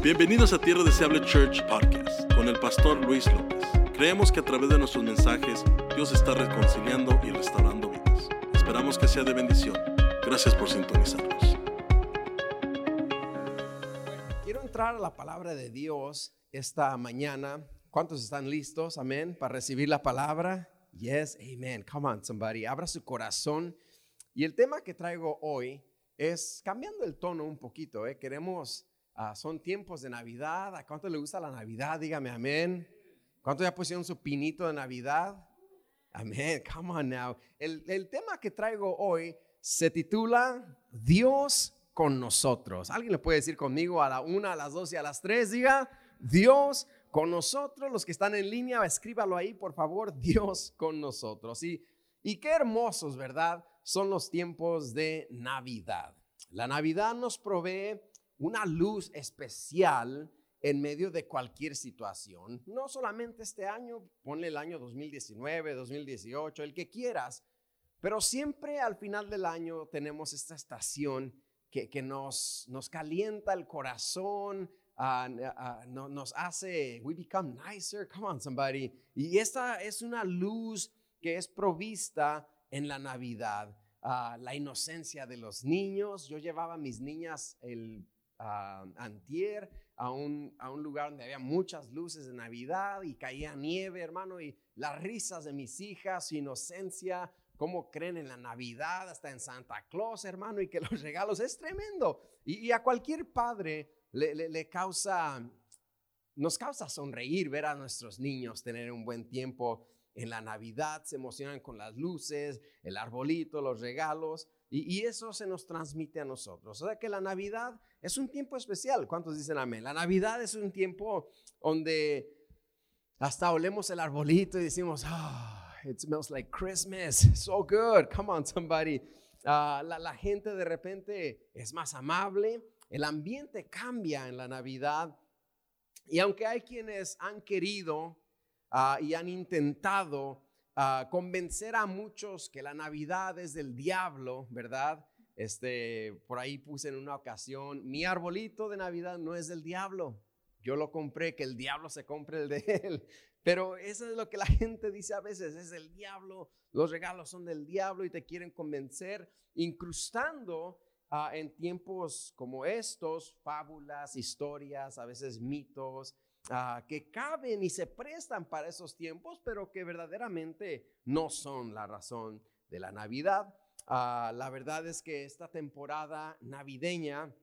Bienvenidos a Tierra Deseable Church Podcast con el pastor Luis López. Creemos que a través de nuestros mensajes Dios está reconciliando y restaurando vidas. Esperamos que sea de bendición. Gracias por sintonizarnos. Quiero entrar a la palabra de Dios esta mañana. ¿Cuántos están listos? Amén. Para recibir la palabra. Yes, amen. Come on, somebody. Abra su corazón. Y el tema que traigo hoy es cambiando el tono un poquito. ¿eh? Queremos, ah, son tiempos de Navidad. ¿A cuánto le gusta la Navidad? Dígame amén. ¿Cuántos ya pusieron su pinito de Navidad? Amén. Come on now. El, el tema que traigo hoy se titula Dios con nosotros. ¿Alguien le puede decir conmigo a la una, a las dos y a las tres? Diga, Dios con nosotros. Los que están en línea, escríbalo ahí, por favor. Dios con nosotros. Y, y qué hermosos, ¿verdad? Son los tiempos de Navidad. La Navidad nos provee una luz especial en medio de cualquier situación. No solamente este año, ponle el año 2019, 2018, el que quieras, pero siempre al final del año tenemos esta estación que, que nos, nos calienta el corazón, no- nos hace, we become nicer, come on somebody. Y esta es una luz que es provista en la Navidad. La inocencia de los niños. Yo llevaba a mis niñas el ah, antier a un, a un lugar donde había muchas luces de Navidad y caía nieve, hermano, y las risas de mis hijas, su inocencia, cómo creen en la Navidad, hasta en Santa Claus, hermano, y que los regalos es tremendo. Y, y a cualquier padre le, le- le causa, nos causa sonreír ver a nuestros niños tener un buen tiempo en la Navidad, se emocionan con las luces, el arbolito, los regalos, y, y eso se nos transmite a nosotros. O sea que la Navidad es un tiempo especial. ¿Cuántos dicen amén? La Navidad es un tiempo donde hasta olemos el arbolito y decimos, ah, it smells like Christmas, so good, come on somebody. Ah, la, gente de repente es más amable, el ambiente cambia en la Navidad y aunque hay quienes han querido ah, y han intentado ah, convencer a muchos que la Navidad es del diablo, ¿verdad? Este, por ahí puse en una ocasión, mi arbolito de Navidad no es del diablo. Yo lo compré, que el diablo se compre el de él. Pero eso es lo que la gente dice a veces, es el diablo, los regalos son del diablo y te quieren convencer, incrustando ah, en tiempos como estos fábulas, historias, a veces mitos, ah, que caben y se prestan para esos tiempos, pero que verdaderamente no son la razón de la Navidad. Ah, la verdad es que esta temporada navideña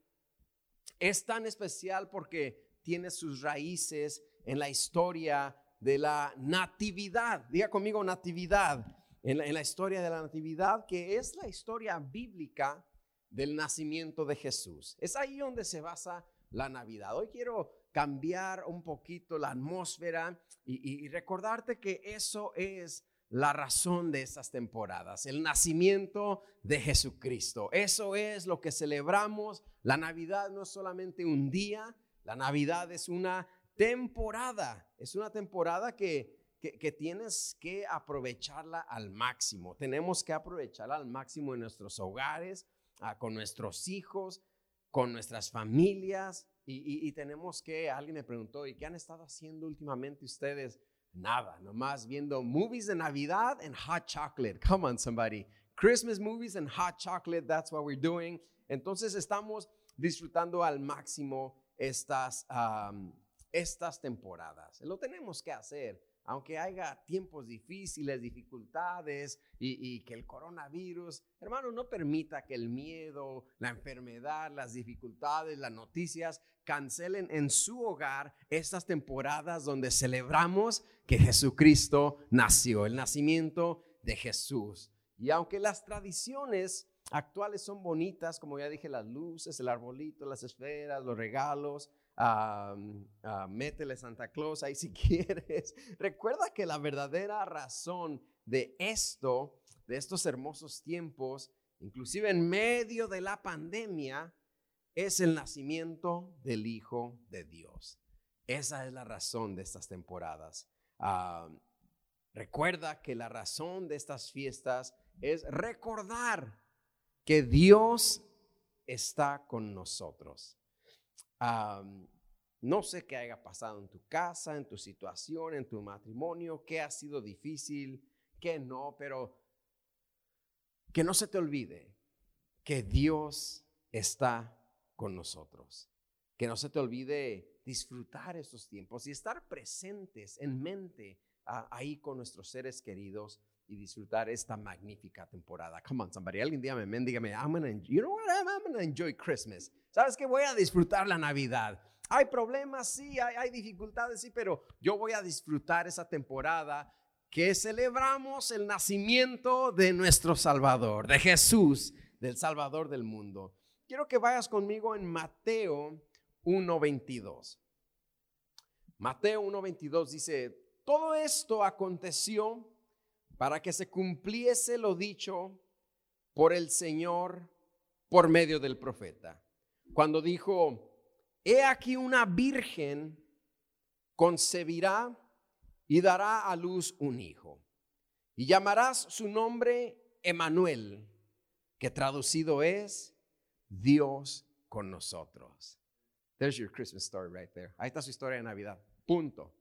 es tan especial porque tiene sus raíces en la historia de la natividad. Diga conmigo natividad. En la, historia de la natividad, que es la historia bíblica del nacimiento de Jesús. Es ahí donde se basa la Navidad. Hoy quiero cambiar un poquito la atmósfera y recordarte que eso es la razón de estas temporadas, el nacimiento de Jesucristo. Eso es lo que celebramos. La Navidad no es solamente un día, la Navidad es una temporada, es una temporada que, que, tienes que aprovecharla al máximo. Tenemos que aprovecharla al máximo en nuestros hogares, ah, con nuestros hijos, con nuestras familias. Y tenemos que, alguien me preguntó, ¿y qué han estado haciendo últimamente ustedes? Nada, nomás viendo movies de Navidad and hot chocolate. Come on, somebody. Christmas movies and hot chocolate, that's what we're doing. Entonces estamos disfrutando al máximo estas, um, estas temporadas. Lo tenemos que hacer, aunque haya tiempos difíciles, dificultades y, que el coronavirus, hermano, no permita que el miedo, la enfermedad, las dificultades, las noticias cancelen en su hogar estas temporadas donde celebramos que Jesucristo nació, el nacimiento de Jesús. Y aunque las tradiciones actuales son bonitas, como ya dije, las luces, el arbolito, las esferas, los regalos, ah, ah, métele Santa Claus ahí si quieres. Recuerda que la verdadera razón de esto, de estos hermosos tiempos, inclusive en medio de la pandemia, es el nacimiento del Hijo de Dios. Esa es la razón de estas temporadas. Ah, recuerda que la razón de estas fiestas es recordar que Dios está con nosotros. No sé qué haya pasado en tu casa, en tu situación, en tu matrimonio, qué ha sido difícil, qué no, pero que no se te olvide que Dios está con nosotros. Que no se te olvide disfrutar estos tiempos y estar presentes en mente ahí con nuestros seres queridos y disfrutar esta magnífica temporada. Come on, somebody. Alguien dígame, dígame, I'm gonna, you know what, I'm, gonna enjoy Christmas. ¿Sabes que Voy a disfrutar la Navidad. Hay problemas, sí, hay, hay dificultades, sí, pero yo voy a disfrutar esa temporada que celebramos el nacimiento de nuestro Salvador, de Jesús, del Salvador del mundo. Quiero que vayas conmigo en Mateo 1.22. Mateo 1.22 dice, todo esto aconteció para que se cumpliese lo dicho por el Señor por medio del profeta. Cuando dijo, he aquí una virgen concebirá y dará a luz un hijo. Y llamarás su nombre Emanuel, que traducido es Dios con nosotros. There's your Christmas story right there. Ahí está su historia de Navidad. Punto.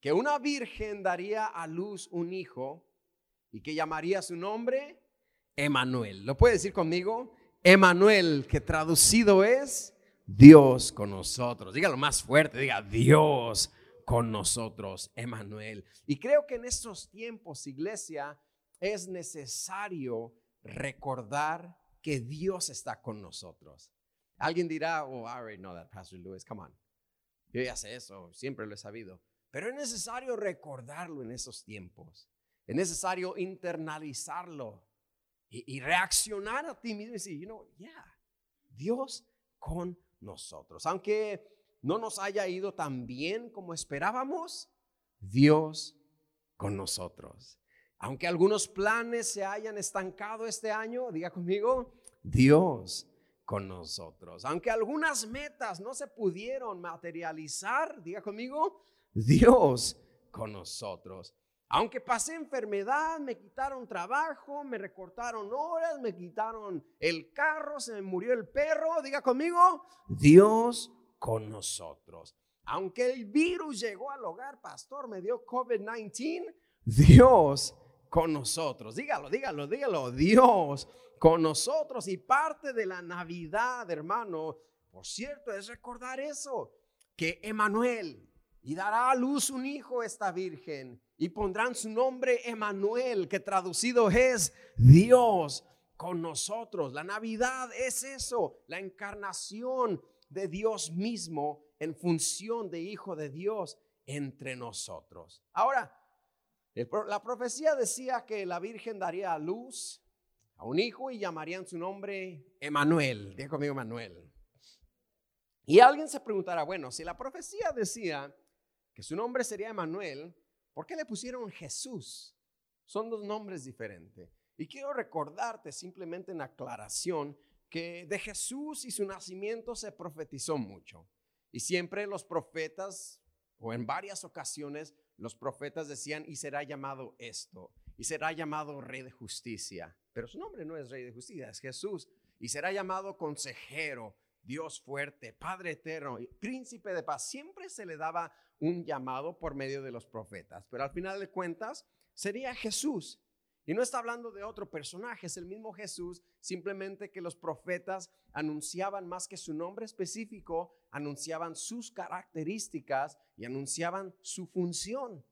Que una virgen daría a luz un hijo y que llamaría su nombre Emanuel. ¿Lo puede decir conmigo? Emanuel, que traducido es Dios con nosotros. Dígalo más fuerte, diga Dios con nosotros, Emanuel. Y creo que en estos tiempos, iglesia, es necesario recordar que Dios está con nosotros. Alguien dirá, oh, I already know that, Pastor Lewis, come on. Yo ya sé eso, siempre lo he sabido. Pero es necesario recordarlo en esos tiempos. Es necesario internalizarlo y, reaccionar a ti mismo y decir, you know, yeah, Dios con nosotros. Aunque no nos haya ido tan bien como esperábamos, Dios con nosotros. Aunque algunos planes se hayan estancado este año, diga conmigo, Dios con nosotros. Aunque algunas metas no se pudieron materializar, diga conmigo, Dios con nosotros. Aunque pasé enfermedad, me quitaron trabajo, me recortaron horas, me quitaron el carro, se me murió el perro, diga conmigo, Dios con nosotros. Aunque el virus llegó al hogar, pastor, me dio COVID-19, Dios con nosotros. Dígalo, dígalo, dígalo, Dios con nosotros. Y parte de la Navidad, hermano, por cierto, es recordar eso, que Emanuel, y dará a luz un hijo esta virgen y pondrán su nombre Emanuel, que traducido es Dios con nosotros. La Navidad es eso, la encarnación de Dios mismo en función de Hijo de Dios entre nosotros. Ahora, la profecía decía que la Virgen daría a luz a un hijo y llamarían su nombre Emanuel. Diga conmigo Emanuel. Y alguien se preguntará, bueno, si la profecía decía que su nombre sería Emanuel, ¿Por qué le pusieron Jesús? Son dos nombres diferentes. Y quiero recordarte simplemente en aclaración que de Jesús y su nacimiento se profetizó mucho. Y siempre los profetas, o en varias ocasiones, los profetas decían, y será llamado esto, y será llamado Rey de Justicia. Pero su nombre no es Rey de Justicia, es Jesús. Y será llamado consejero, Dios fuerte, Padre eterno, príncipe de paz. Siempre se le daba un llamado por medio de los profetas, pero al final de cuentas sería Jesús. Y no está hablando de otro personaje, es el mismo Jesús, simplemente que los profetas anunciaban más que su nombre específico, anunciaban sus características y anunciaban su función.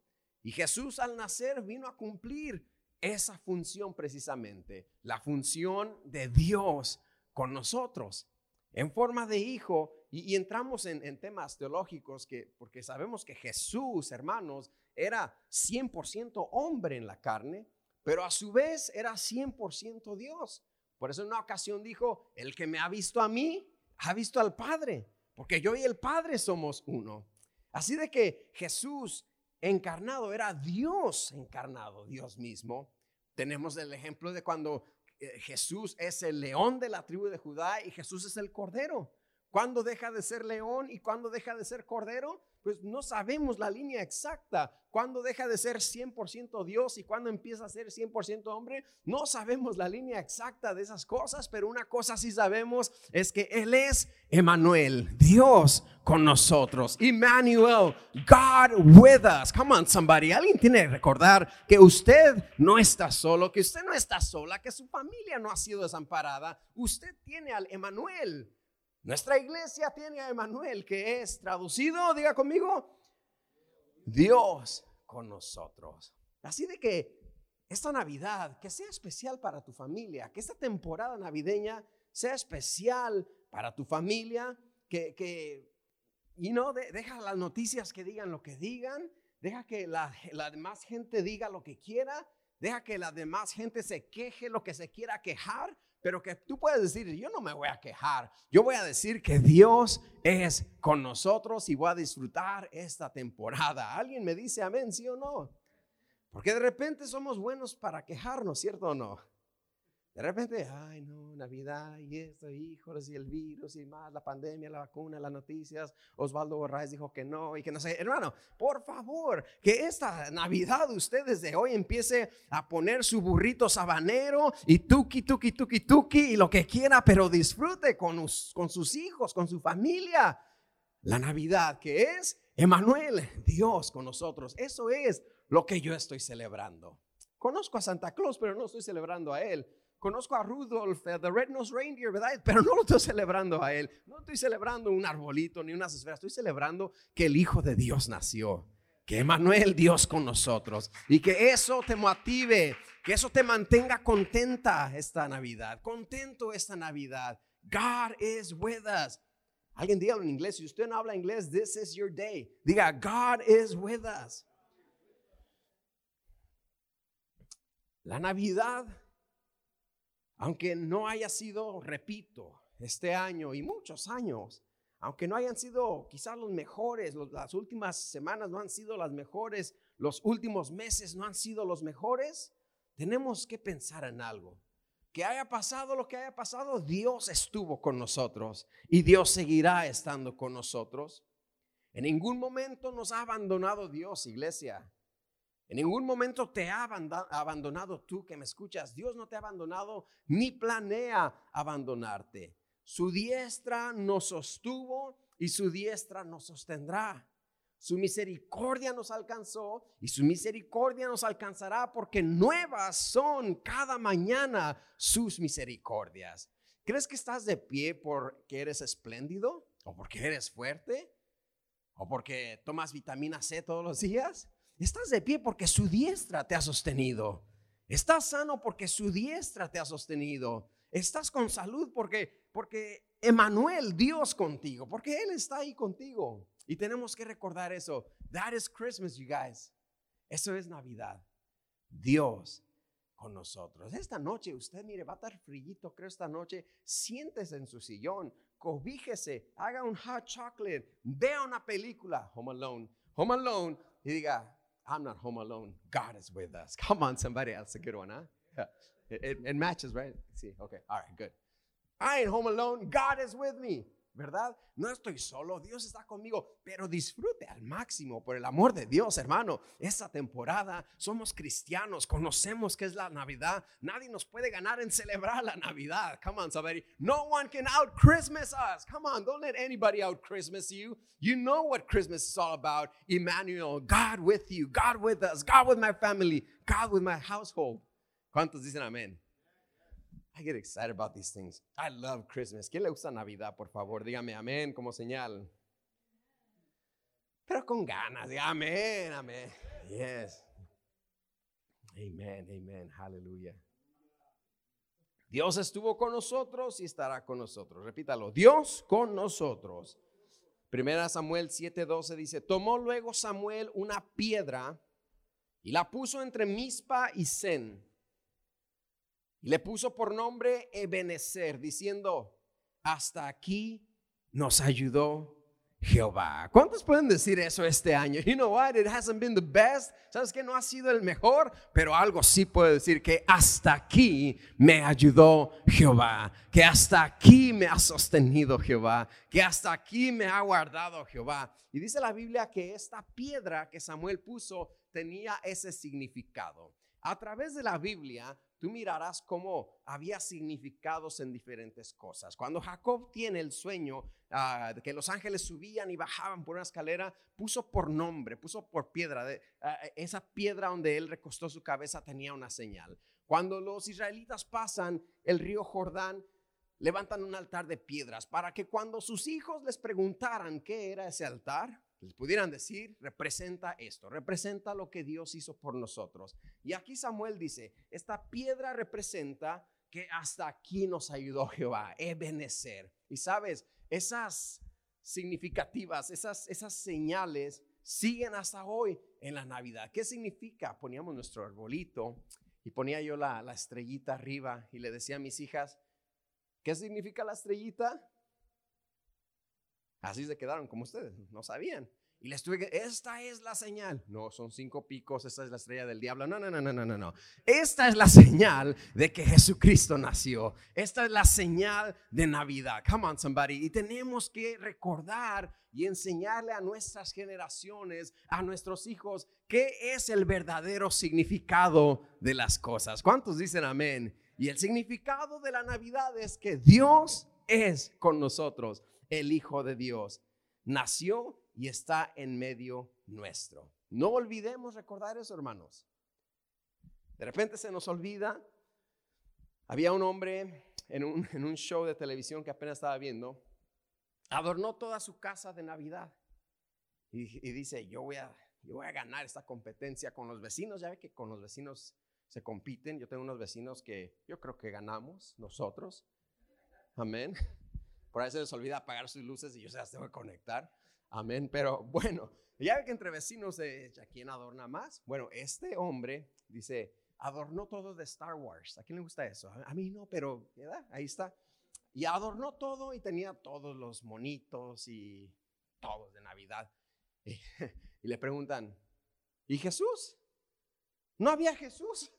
Y Jesús al nacer vino a cumplir esa función precisamente, la función de Dios con nosotros en forma de hijo, y, entramos en, temas teológicos que, porque sabemos que Jesús, hermanos, era 100% hombre en la carne, pero a su vez era 100% Dios. Por eso en una ocasión dijo, el que me ha visto a mí, ha visto al Padre, porque yo y el Padre somos uno. Así de que Jesús encarnado era Dios encarnado, Dios mismo. Tenemos el ejemplo de cuando Jesús es el león de la tribu de Judá y Jesús es el cordero. ¿Cuándo deja de ser león y cuándo deja de ser cordero? Pues no sabemos la línea exacta. ¿Cuándo deja de ser 100% Dios y cuándo empieza a ser 100% hombre? No sabemos la línea exacta de esas cosas, pero una cosa sí sabemos es que Él es Emmanuel, Dios con nosotros. Emmanuel, God with us. Come on, somebody. Alguien tiene que recordar que usted no está solo, que usted no está sola, que su familia no ha sido desamparada. Usted tiene al Emmanuel nuestra iglesia tiene a Emanuel, que es traducido, diga conmigo, Dios con nosotros. Así de que esta Navidad, que sea especial para tu familia, que esta temporada navideña sea especial para tu familia, que, que y no, deja las noticias que digan lo que digan, deja que la, la demás gente diga lo que quiera, deja que la demás gente se queje lo que se quiera quejar, pero que tú puedes decir, yo no me voy a quejar, yo voy a decir que Dios es con nosotros y voy a disfrutar esta temporada. ¿Alguien me dice amén, sí o no? Porque de repente somos buenos para quejarnos, ¿cierto o no? De repente, ay no, Navidad y esto, hijos, y el virus y más, la pandemia, la vacuna, las noticias. Osvaldo Borraes dijo que no y que no sé. Hermano, por favor, que esta Navidad usted desde hoy empiece a poner su burrito sabanero y tuki, tuki, tuki, tuki y lo que quiera, pero disfrute con, con sus hijos, con su familia. La Navidad que es Emanuel, Dios con nosotros. Eso es lo que yo estoy celebrando. Conozco a Santa Claus, pero no estoy celebrando a él. Conozco a Rudolph, the Red-Nosed Reindeer, ¿verdad? Pero no lo estoy celebrando a él. No estoy celebrando un arbolito ni unas esferas. Estoy celebrando que el Hijo de Dios nació. Que Emanuel, Dios con nosotros. Y que eso te motive. Que eso te mantenga contenta esta Navidad. Contento esta Navidad. God is with us. Alguien diga en inglés. Si usted no habla inglés, this is your day. Diga, God is with us. La Navidad aunque no haya sido, repito, este año y muchos años, aunque no hayan sido quizás los mejores, las últimas semanas no han sido las mejores, los últimos meses no han sido los mejores, tenemos que pensar en algo. Que haya pasado lo que haya pasado, Dios estuvo con nosotros y Dios seguirá estando con nosotros. En ningún momento nos ha abandonado Dios, iglesia. En ningún momento te ha abandonado tú que me escuchas. Dios no te ha abandonado ni planea abandonarte. Su diestra nos sostuvo y su diestra nos sostendrá. Su misericordia nos alcanzó y su misericordia nos alcanzará porque nuevas son cada mañana sus misericordias. ¿Crees que estás de pie porque eres espléndido? ¿O porque eres fuerte? ¿O porque tomas vitamina C todos los días? Estás de pie porque su diestra te ha sostenido. Estás sano porque su diestra te ha sostenido. Estás con salud porque porque Emanuel, Dios contigo, porque él está ahí contigo. Y tenemos que recordar eso. That is Christmas, you guys. Eso es Navidad. Dios con nosotros. Esta noche, usted mire, va a estar frillito, creo, esta noche. Siéntese en su sillón, cobíjese, haga un hot chocolate, vea una película, Home Alone, Home Alone, y diga, I'm not home alone. God is with us. Come on, somebody else. A good one, huh? Yeah. It, it, matches, right? See, okay. All right, good. I ain't home alone. God is with me. ¿Verdad? No estoy solo, Dios está conmigo, pero disfrute al máximo por el amor de Dios, hermano. Esta temporada somos cristianos, conocemos que es la Navidad. Nadie nos puede ganar en celebrar la Navidad. Come on, somebody. No one can out Christmas us. Come on, don't let anybody out Christmas you. You know what Christmas is all about. Emmanuel, God with you, God with us, God with my family, God with my household. ¿Cuántos dicen amén? I get excited about these things. I love Christmas. ¿Quién le gusta Navidad, por favor? Dígame amén como señal. Pero con ganas, diga amén, amén. Yes. Amen, amen, aleluya. Dios estuvo con nosotros y estará con nosotros. Repítalo, Dios con nosotros. Primera Samuel 7:12 dice, tomó luego Samuel una piedra y la puso entre Mispa y Le puso por nombre Ebenezer, diciendo, hasta aquí nos ayudó Jehová. ¿Cuántos pueden decir eso este año? You know what? It hasn't been the best. ¿Sabes que no ha sido el mejor? Pero algo sí puedo decir que hasta aquí me ayudó Jehová, que hasta aquí me ha sostenido Jehová, que hasta aquí me ha guardado Jehová. Y dice la Biblia que esta piedra que Samuel puso tenía ese significado. A través de la Biblia mirarás cómo había significados en diferentes cosas. Cuando Jacob tiene el sueño ah, de que los ángeles subían y bajaban por una escalera, puso por nombre, puso por piedra. De, ah, esa piedra donde él recostó su cabeza tenía una señal. Cuando los israelitas pasan el río Jordán, levantan un altar de piedras para que cuando sus hijos les preguntaran qué era ese altar, les pudieran decir, representa esto, representa lo que Dios hizo por nosotros. Y aquí Samuel dice, esta piedra representa que hasta aquí nos ayudó Jehová, Ebenezer. Y sabes, esas significativas, esas, esas señales siguen hasta hoy en la Navidad. ¿Qué significa? Poníamos nuestro arbolito y ponía yo la, la estrellita arriba y le decía a mis hijas, ¿qué significa la estrellita? Así se quedaron como ustedes, no sabían. Y les tuve que, esta es la señal. No, son cinco picos, esta es la estrella del diablo. No, no, no, no, no, no, no. Esta es la señal de que Jesucristo nació. Esta es la señal de Navidad. Come on, somebody. Y tenemos que recordar y enseñarle a nuestras generaciones, a nuestros hijos, qué es el verdadero significado de las cosas. ¿Cuántos dicen amén? Y el significado de la Navidad es que Dios es con nosotros el Hijo de Dios. Nació y está en medio nuestro. No olvidemos recordar eso, hermanos. De repente se nos olvida. Había un hombre en un, en un show de televisión que apenas estaba viendo. Adornó toda su casa de Navidad. Y, dice, yo voy, a, yo voy a ganar esta competencia con los vecinos. Ya ve que con los vecinos se compiten. Yo tengo unos vecinos que yo creo que ganamos nosotros. Amén. Por ahí se les olvida apagar sus luces y yo se las tengo que conectar. Amén. Pero bueno, ya que entre vecinos, eh, ¿a quién adorna más? Bueno, este hombre dice, adornó todo de Star Wars. ¿A quién le gusta eso? A mí no, pero ahí está. Y adornó todo y tenía todos los monitos y todos de Navidad. Y, y le preguntan, ¿y Jesús? No había Jesús.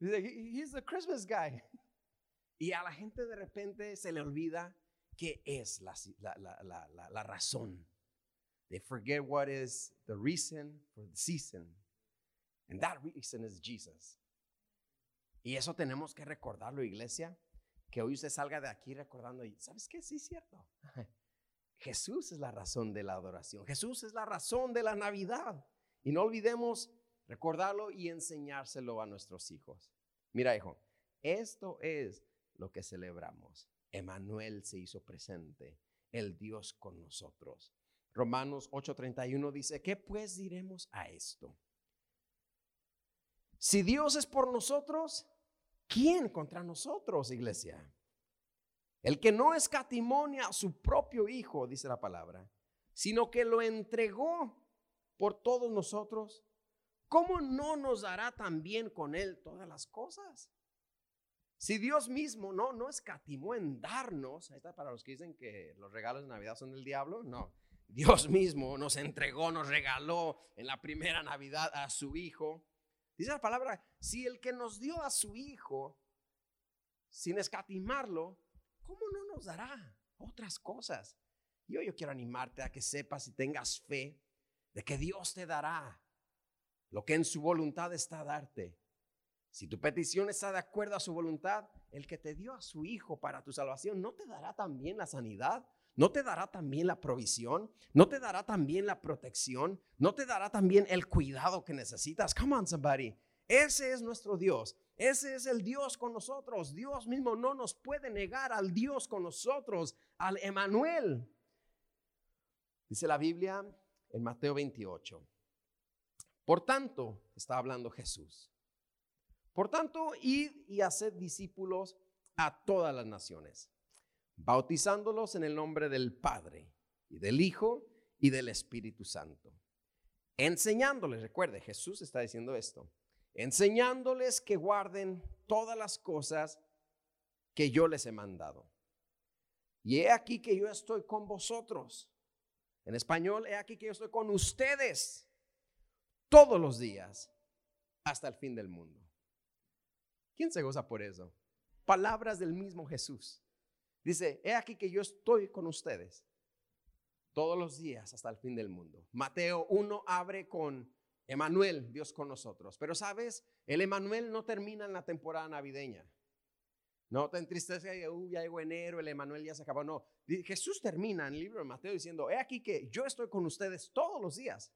Dice, he's the Christmas guy. Y a la gente de repente se le olvida qué es la, la, la, la, razón. They forget what is the reason for the season. And that reason is Jesus. Y eso tenemos que recordarlo, iglesia. Que hoy usted salga de aquí recordando, ¿sabes qué? Sí, es cierto. Jesús es la razón de la adoración. Jesús es la razón de la Navidad. Y no olvidemos recordarlo y enseñárselo a nuestros hijos. Mira, hijo, esto es lo que celebramos. Emanuel se hizo presente, el Dios con nosotros. Romanos 8:31 dice, ¿qué pues diremos a esto? Si Dios es por nosotros, ¿quién contra nosotros, iglesia? El que no escatimonia a su propio Hijo, dice la palabra, sino que lo entregó por todos nosotros, ¿cómo no nos dará también con Él todas las cosas? Si Dios mismo no, no escatimó en darnos, ahí está para los que dicen que los regalos de Navidad son del diablo, no. Dios mismo nos entregó, nos regaló en la primera Navidad a su Hijo. Dice la palabra, si el que nos dio a su Hijo, sin escatimarlo, ¿cómo no nos dará otras cosas? Yo, yo quiero animarte a que sepas y tengas fe de que Dios te dará lo que en su voluntad está darte. Si tu petición está de acuerdo a su voluntad, el que te dio a su Hijo para tu salvación, ¿no te dará también la sanidad? ¿No te dará también la provisión? ¿No te dará también la protección? ¿No te dará también el cuidado que necesitas? Come on, somebody. Ese es nuestro Dios. Ese es el Dios con nosotros. Dios mismo no nos puede negar al Dios con nosotros, al Emanuel. Dice la Biblia en Mateo 28. Por tanto, está hablando Jesús. Por tanto, id y haced discípulos a todas las naciones, bautizándolos en el nombre del Padre y del Hijo y del Espíritu Santo. Enseñándoles, recuerde, Jesús está diciendo esto, enseñándoles que guarden todas las cosas que yo les he mandado. Y he aquí que yo estoy con vosotros En español, he aquí que yo estoy con ustedes todos los días hasta el fin del mundo. ¿Quién se goza por eso? Palabras del mismo Jesús. Dice, he aquí que yo estoy con ustedes todos los días hasta el fin del mundo. Mateo 1 abre con Emanuel, Dios con nosotros. Pero sabes, el Emanuel no termina en la temporada navideña. No te entristece, ya llegó enero, el Emanuel ya se acabó. No, Jesús termina en el libro de Mateo diciendo, he aquí que yo estoy con ustedes todos los días.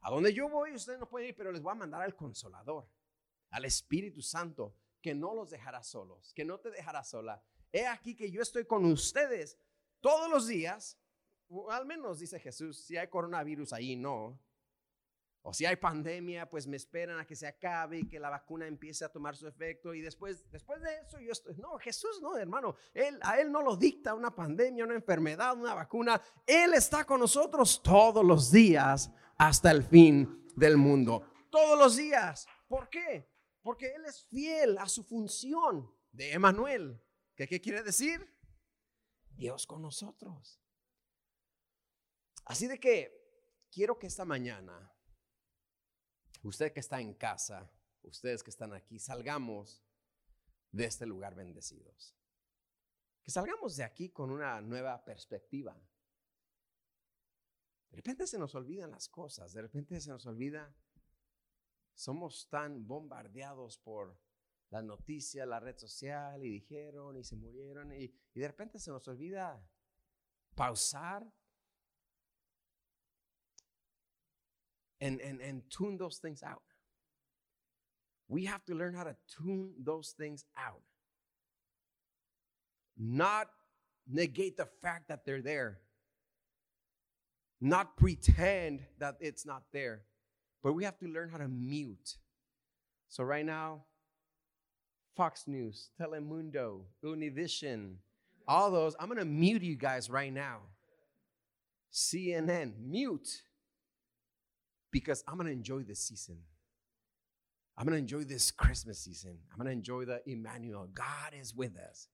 A donde yo voy, ustedes no pueden ir, pero les voy a mandar al consolador, al Espíritu Santo, que no los dejará solos, que no te dejará sola. He aquí que yo estoy con ustedes todos los días, al menos dice Jesús, si hay coronavirus ahí, no. O si hay pandemia, pues me esperan a que se acabe y que la vacuna empiece a tomar su efecto y después, después de eso yo estoy, no, Jesús no, hermano, él, a él no lo dicta una pandemia, una enfermedad, una vacuna, él está con nosotros todos los días hasta el fin del mundo, todos los días. ¿Por qué? Porque él es fiel a su función de Emanuel. ¿Qué, qué quiere decir? Dios con nosotros. Así de que quiero que esta mañana usted que está en casa, ustedes que están aquí, salgamos de este lugar bendecidos. Que salgamos de aquí con una nueva perspectiva. De repente se nos olvidan las cosas, de repente se nos olvida, somos tan bombardeados por la noticia, la red social, y dijeron, y se murieron, y, y de repente se nos olvida pausar and, and, and tune those things out. We have to learn how to tune those things out. Not negate the fact that they're there. Not pretend that it's not there. But we have to learn how to mute. So, right now, Fox News, Telemundo, Univision, all those, I'm going to mute you guys right now. CNN, mute because I'm going to enjoy this season. I'm going to enjoy this Christmas season. I'm going to enjoy the Emmanuel. God is with us.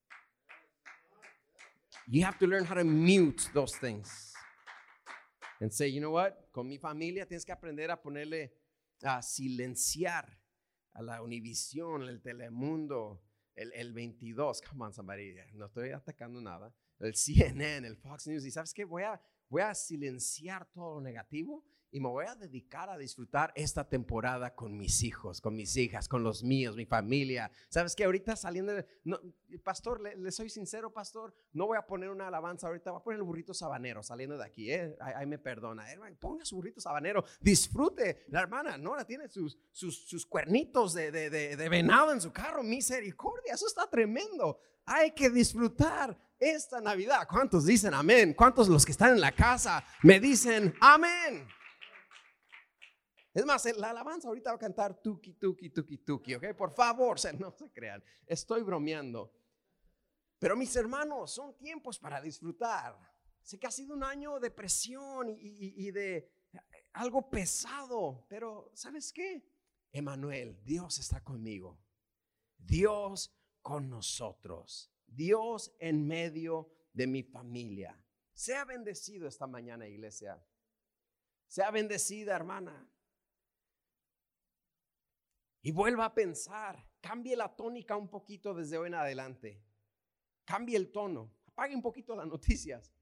You have to learn how to mute those things and say, you know what? Con mi familia tienes que aprender a ponerle a silenciar a la Univisión, el Telemundo, el, el 22. Come on, somebody. No estoy atacando nada. El CNN, el Fox News. Y sabes qué? Voy a, voy a silenciar todo lo negativo y me voy a dedicar a disfrutar esta temporada con mis hijos, con mis hijas, con los míos, mi familia. ¿Sabes que Ahorita saliendo, de, no, pastor, le, soy sincero, pastor, no voy a poner una alabanza ahorita, voy a poner el burrito sabanero saliendo de aquí, ¿eh? ahí, me perdona, hermano, ponga su burrito sabanero, disfrute, la hermana, no, la tiene sus, sus, sus cuernitos de, de, de, de venado en su carro, misericordia, eso está tremendo. Hay que disfrutar esta Navidad. ¿Cuántos dicen amén? ¿Cuántos los que están en la casa me dicen amén? Es más, la alabanza ahorita va a cantar tuki, tuki, tuki, tuki, ¿ok? Por favor, no se crean, estoy bromeando. Pero mis hermanos, son tiempos para disfrutar. Sé que ha sido un año de presión y, de eh, algo pesado, pero ¿sabes qué? Emanuel, Dios está conmigo. Dios con nosotros. Dios en medio de mi familia. Sea bendecido esta mañana, iglesia. Sea bendecida, hermana. Y vuelva a pensar, cambie la tónica un poquito desde hoy en adelante. Cambie el tono, apague un poquito las noticias.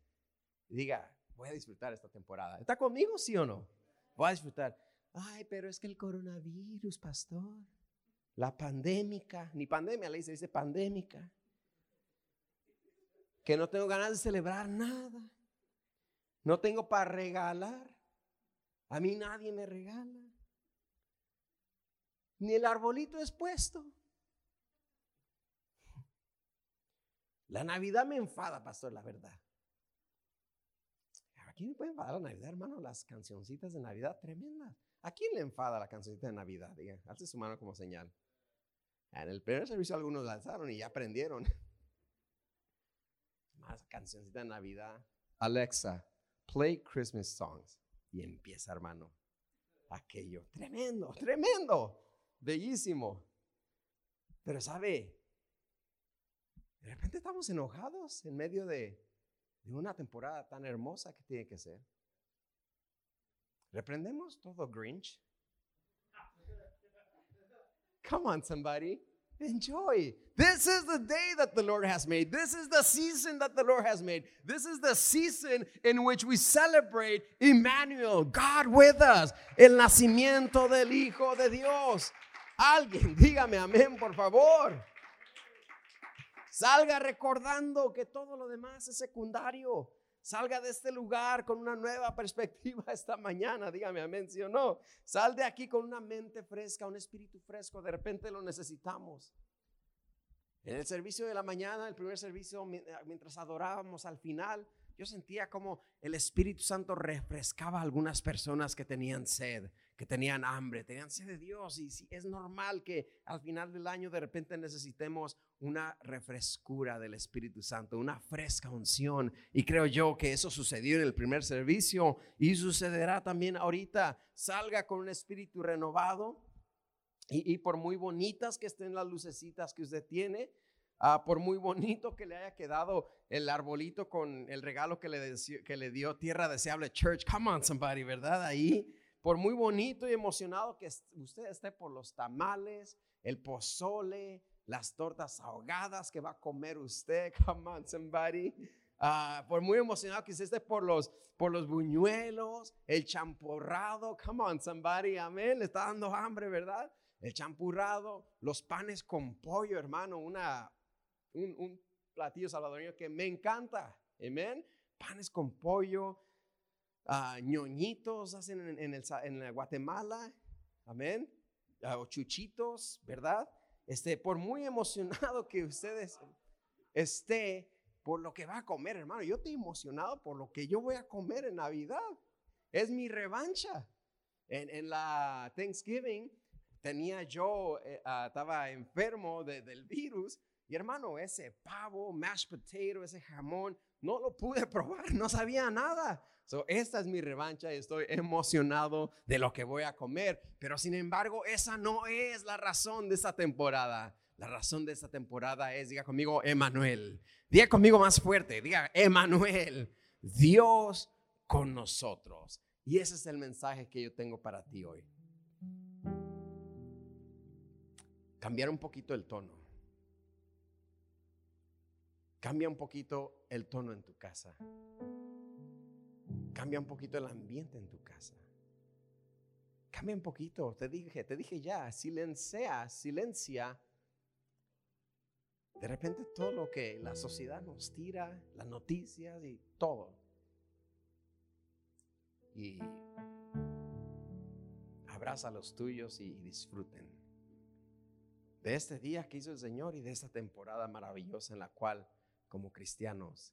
Y diga, voy a disfrutar esta temporada. ¿Está conmigo, sí o no? Voy a disfrutar. Ay, pero es que el coronavirus, pastor. La pandémica, ni pandemia le dice, dice pandémica. Que no tengo ganas de celebrar nada. No tengo para regalar. A mí nadie me regala ni el arbolito es puesto. La Navidad me enfada, pastor, la verdad. ¿A quién me puede enfadar la Navidad, hermano? Las cancioncitas de Navidad tremendas. ¿A quién le enfada la cancioncita de Navidad? Diga, hace su mano como señal. En el primer servicio algunos lanzaron y ya aprendieron. Más cancioncita de Navidad. Alexa, play Christmas songs. Y empieza, hermano. Aquello. Tremendo, tremendo bellísimo. Pero sabe, de repente estamos enojados en medio de, una temporada tan hermosa que tiene que ser. Reprendemos todo Grinch. Come on, somebody. Enjoy. This is the day that the Lord has made. This is the season that the Lord has made. This is the season in which we celebrate Emmanuel, God with us, el nacimiento del Hijo de Dios. Alguien, dígame amén, por favor. Salga recordando que todo lo demás es secundario. Salga de este lugar con una nueva perspectiva esta mañana. Dígame amén, sí o no. Sal de aquí con una mente fresca, un espíritu fresco. De repente lo necesitamos. En el servicio de la mañana, el primer servicio, mientras adorábamos al final, yo sentía como el Espíritu Santo refrescaba a algunas personas que tenían sed que tenían hambre, tenían sed de Dios. Y es normal que al final del año de repente necesitemos una refrescura del Espíritu Santo, una fresca unción. Y creo yo que eso sucedió en el primer servicio y sucederá también ahorita. Salga con un espíritu renovado. Y, por muy bonitas que estén las lucecitas que usted tiene, ah, por muy bonito que le haya quedado el arbolito con el regalo que le, que le dio Tierra Deseable Church, come on somebody, ¿verdad? Ahí por muy bonito y emocionado que usted esté por los tamales, el pozole, las tortas ahogadas que va a comer usted, come on somebody. Ah, por muy emocionado que usted esté por los, por los buñuelos, el champurrado, come on somebody, amén, le está dando hambre, ¿verdad? El champurrado, los panes con pollo, hermano, una, un, un platillo salvadoreño que me encanta, amén. Panes con pollo, uh, ñoñitos hacen en, el, en Guatemala, amén, uh, o chuchitos, ¿verdad? Este, por muy emocionado que ustedes esté por lo que va a comer, hermano, yo estoy emocionado por lo que yo voy a comer en Navidad. Es mi revancha. En, en la Thanksgiving tenía yo, eh, estaba enfermo del virus y hermano, ese pavo, mashed potato, ese jamón, no lo pude probar, no sabía nada. So, esta es mi revancha y estoy emocionado de lo que voy a comer. Pero sin embargo, esa no es la razón de esta temporada. La razón de esta temporada es, diga conmigo, Emanuel. Diga conmigo más fuerte, diga, Emanuel, Dios con nosotros. Y ese es el mensaje que yo tengo para ti hoy. Cambiar un poquito el tono. Cambia un poquito el tono en tu casa. Cambia un poquito el ambiente en tu casa. Cambia un poquito. Te dije, te dije ya, silencia, silencia. De repente todo lo que la sociedad nos tira, las noticias y todo. Y abraza a los tuyos y disfruten de este día que hizo el Señor y de esta temporada maravillosa en la cual como cristianos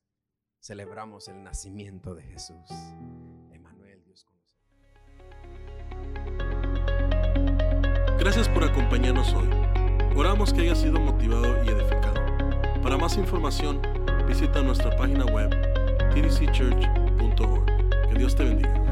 celebramos el nacimiento de Jesús. Emanuel, Dios con nosotros. Gracias por acompañarnos hoy. Oramos que haya sido motivado y edificado. Para más información, visita nuestra página web tdcchurch.org. Que Dios te bendiga.